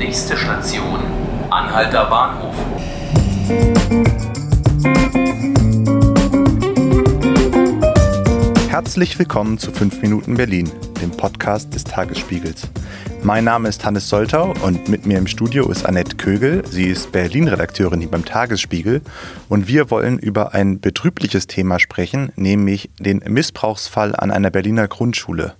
Nächste Station, Anhalter Bahnhof. Herzlich willkommen zu 5 Minuten Berlin, dem Podcast des Tagesspiegels. Mein Name ist Hannes Soltau und mit mir im Studio ist Annette Kögel. Sie ist Berlin-Redakteurin hier beim Tagesspiegel und wir wollen über ein betrübliches Thema sprechen, nämlich den Missbrauchsfall an einer Berliner Grundschule.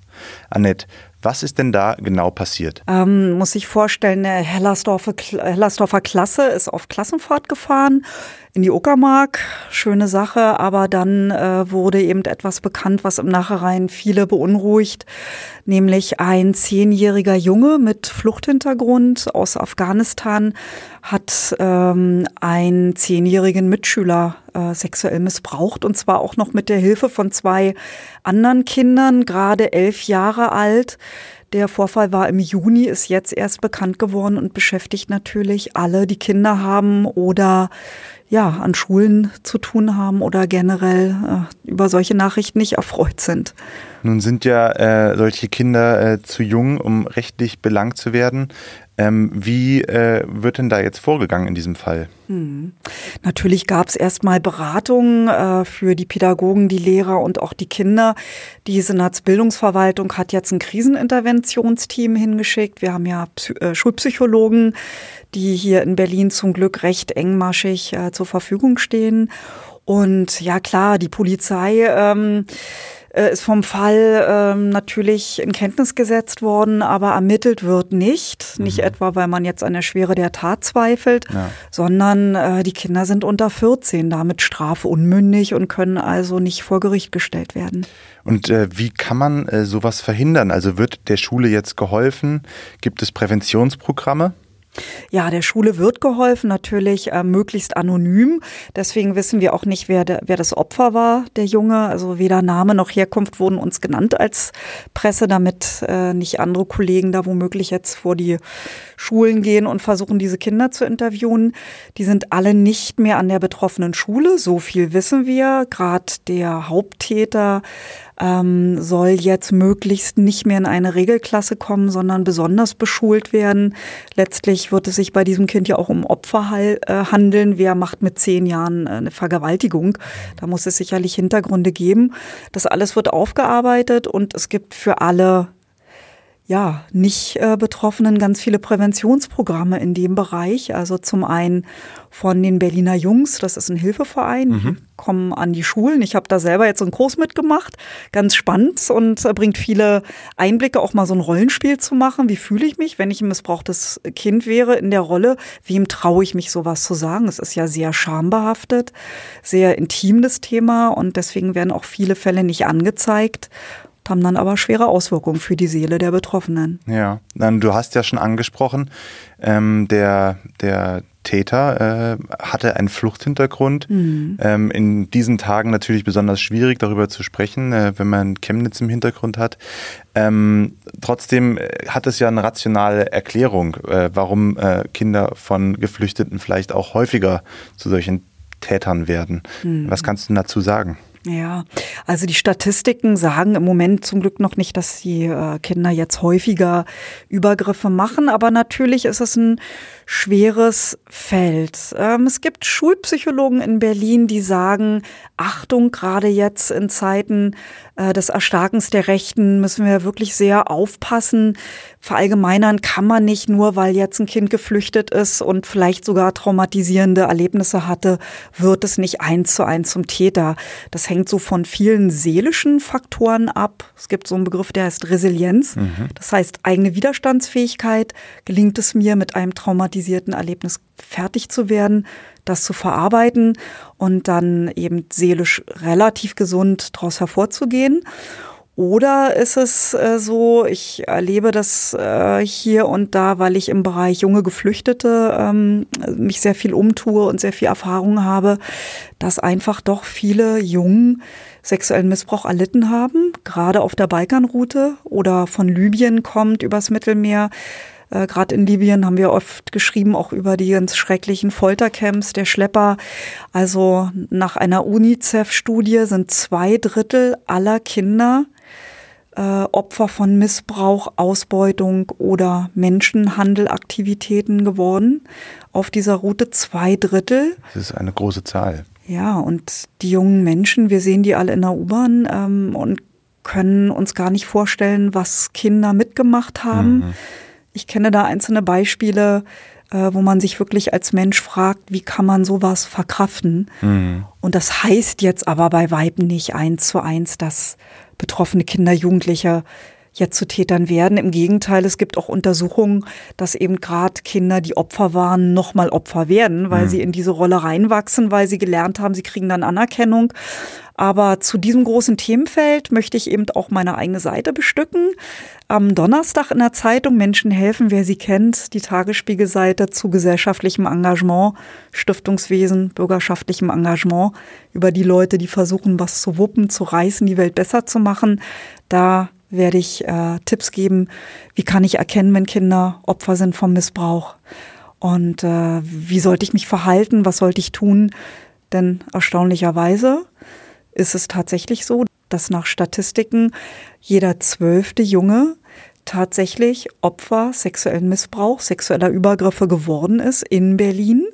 Annette, was ist denn da genau passiert? Ähm, muss ich vorstellen, eine Hellersdorfer, Hellersdorfer Klasse ist auf Klassenfahrt gefahren in die Uckermark. Schöne Sache, aber dann äh, wurde eben etwas bekannt, was im Nachhinein viele beunruhigt, nämlich ein zehnjähriger Junge mit Fluchthintergrund aus Afghanistan hat ähm, einen zehnjährigen Mitschüler äh, sexuell missbraucht und zwar auch noch mit der Hilfe von zwei anderen Kindern, gerade elf Jahre alt. Der Vorfall war im Juni, ist jetzt erst bekannt geworden und beschäftigt natürlich alle, die Kinder haben oder ja, an Schulen zu tun haben oder generell äh, über solche Nachrichten nicht erfreut sind. Nun sind ja äh, solche Kinder äh, zu jung, um rechtlich belangt zu werden. Ähm, wie äh, wird denn da jetzt vorgegangen in diesem Fall? Hm. Natürlich gab es erstmal Beratungen äh, für die Pädagogen, die Lehrer und auch die Kinder. Die Senatsbildungsverwaltung hat jetzt ein Kriseninterventionsteam hingeschickt. Wir haben ja Psy äh, Schulpsychologen, die hier in Berlin zum Glück recht engmaschig äh, zur Verfügung stehen. Und ja klar, die Polizei ähm, äh, ist vom Fall ähm, natürlich in Kenntnis gesetzt worden, aber ermittelt wird nicht. Mhm. Nicht etwa, weil man jetzt an der Schwere der Tat zweifelt, ja. sondern äh, die Kinder sind unter 14, damit strafunmündig und können also nicht vor Gericht gestellt werden. Und äh, wie kann man äh, sowas verhindern? Also wird der Schule jetzt geholfen? Gibt es Präventionsprogramme? Ja, der Schule wird geholfen, natürlich äh, möglichst anonym. Deswegen wissen wir auch nicht, wer, der, wer das Opfer war, der Junge. Also weder Name noch Herkunft wurden uns genannt als Presse, damit äh, nicht andere Kollegen da womöglich jetzt vor die Schulen gehen und versuchen, diese Kinder zu interviewen. Die sind alle nicht mehr an der betroffenen Schule. So viel wissen wir. Gerade der Haupttäter ähm, soll jetzt möglichst nicht mehr in eine Regelklasse kommen, sondern besonders beschult werden. Letztlich wird es sich bei diesem Kind ja auch um Opfer äh, handeln. Wer macht mit zehn Jahren äh, eine Vergewaltigung? Da muss es sicherlich Hintergründe geben. Das alles wird aufgearbeitet und es gibt für alle ja, nicht äh, Betroffenen ganz viele Präventionsprogramme in dem Bereich. Also zum einen von den Berliner Jungs, das ist ein Hilfeverein, mhm. kommen an die Schulen. Ich habe da selber jetzt einen Kurs mitgemacht, ganz spannend und äh, bringt viele Einblicke, auch mal so ein Rollenspiel zu machen. Wie fühle ich mich, wenn ich ein missbrauchtes Kind wäre in der Rolle? Wem traue ich mich sowas zu sagen? Es ist ja sehr schambehaftet, sehr intim das Thema und deswegen werden auch viele Fälle nicht angezeigt haben dann aber schwere Auswirkungen für die Seele der Betroffenen. Ja, dann du hast ja schon angesprochen, ähm, der, der Täter äh, hatte einen Fluchthintergrund. Mhm. Ähm, in diesen Tagen natürlich besonders schwierig, darüber zu sprechen, äh, wenn man Chemnitz im Hintergrund hat. Ähm, trotzdem äh, hat es ja eine rationale Erklärung, äh, warum äh, Kinder von Geflüchteten vielleicht auch häufiger zu solchen Tätern werden. Mhm. Was kannst du dazu sagen? Ja, also die Statistiken sagen im Moment zum Glück noch nicht, dass die äh, Kinder jetzt häufiger Übergriffe machen, aber natürlich ist es ein schweres Feld. Ähm, es gibt Schulpsychologen in Berlin, die sagen, Achtung, gerade jetzt in Zeiten äh, des Erstarkens der Rechten müssen wir wirklich sehr aufpassen. Verallgemeinern kann man nicht nur, weil jetzt ein Kind geflüchtet ist und vielleicht sogar traumatisierende Erlebnisse hatte, wird es nicht eins zu eins zum Täter. Das hängt so von vielen seelischen Faktoren ab. Es gibt so einen Begriff, der heißt Resilienz. Mhm. Das heißt eigene Widerstandsfähigkeit. Gelingt es mir mit einem traumatisierten traumatisierten Erlebnis fertig zu werden, das zu verarbeiten und dann eben seelisch relativ gesund daraus hervorzugehen. Oder ist es äh, so, ich erlebe das äh, hier und da, weil ich im Bereich junge Geflüchtete ähm, mich sehr viel umtue und sehr viel Erfahrung habe, dass einfach doch viele Jungen sexuellen Missbrauch erlitten haben, gerade auf der Balkanroute oder von Libyen kommt übers Mittelmeer äh, Gerade in Libyen haben wir oft geschrieben, auch über die ganz schrecklichen Foltercamps der Schlepper. Also nach einer UNICEF-Studie sind zwei Drittel aller Kinder äh, Opfer von Missbrauch, Ausbeutung oder Menschenhandelaktivitäten geworden. Auf dieser Route zwei Drittel. Das ist eine große Zahl. Ja, und die jungen Menschen, wir sehen die alle in der U-Bahn ähm, und können uns gar nicht vorstellen, was Kinder mitgemacht haben. Mhm. Ich kenne da einzelne Beispiele, äh, wo man sich wirklich als Mensch fragt, wie kann man sowas verkraften? Mhm. Und das heißt jetzt aber bei Weiben nicht eins zu eins, dass betroffene Kinder, Jugendliche jetzt zu Tätern werden. Im Gegenteil, es gibt auch Untersuchungen, dass eben gerade Kinder, die Opfer waren, nochmal Opfer werden, weil mhm. sie in diese Rolle reinwachsen, weil sie gelernt haben, sie kriegen dann Anerkennung. Aber zu diesem großen Themenfeld möchte ich eben auch meine eigene Seite bestücken. Am Donnerstag in der Zeitung Menschen helfen, wer sie kennt, die Tagesspiegelseite zu gesellschaftlichem Engagement, Stiftungswesen, bürgerschaftlichem Engagement, über die Leute, die versuchen, was zu wuppen, zu reißen, die Welt besser zu machen. Da werde ich äh, Tipps geben, wie kann ich erkennen, wenn Kinder Opfer sind vom Missbrauch und äh, wie sollte ich mich verhalten, was sollte ich tun. Denn erstaunlicherweise ist es tatsächlich so, dass nach Statistiken jeder zwölfte Junge tatsächlich Opfer sexuellen Missbrauchs, sexueller Übergriffe geworden ist in Berlin.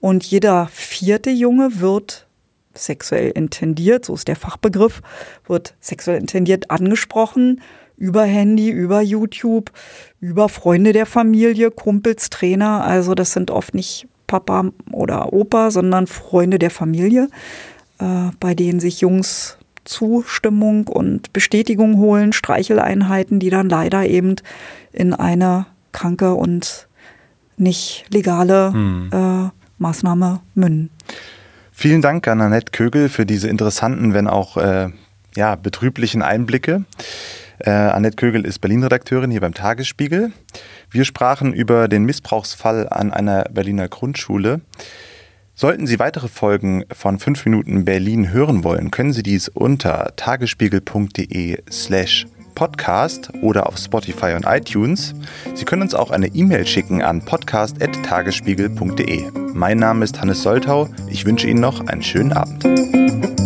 Und jeder vierte Junge wird sexuell intendiert, so ist der Fachbegriff, wird sexuell intendiert angesprochen über Handy, über YouTube, über Freunde der Familie, Kumpels, Trainer. Also das sind oft nicht Papa oder Opa, sondern Freunde der Familie, äh, bei denen sich Jungs Zustimmung und Bestätigung holen, Streicheleinheiten, die dann leider eben in eine kranke und nicht legale hm. äh, Maßnahme münden. Vielen Dank an Annette Kögel für diese interessanten, wenn auch äh, ja, betrüblichen Einblicke. Äh, Annette Kögel ist Berlin-Redakteurin hier beim Tagesspiegel. Wir sprachen über den Missbrauchsfall an einer Berliner Grundschule. Sollten Sie weitere Folgen von 5 Minuten Berlin hören wollen, können Sie dies unter tagesspiegel.de slash podcast oder auf Spotify und iTunes. Sie können uns auch eine E-Mail schicken an podcast.tagesspiegel.de. Mein Name ist Hannes Soltau. Ich wünsche Ihnen noch einen schönen Abend.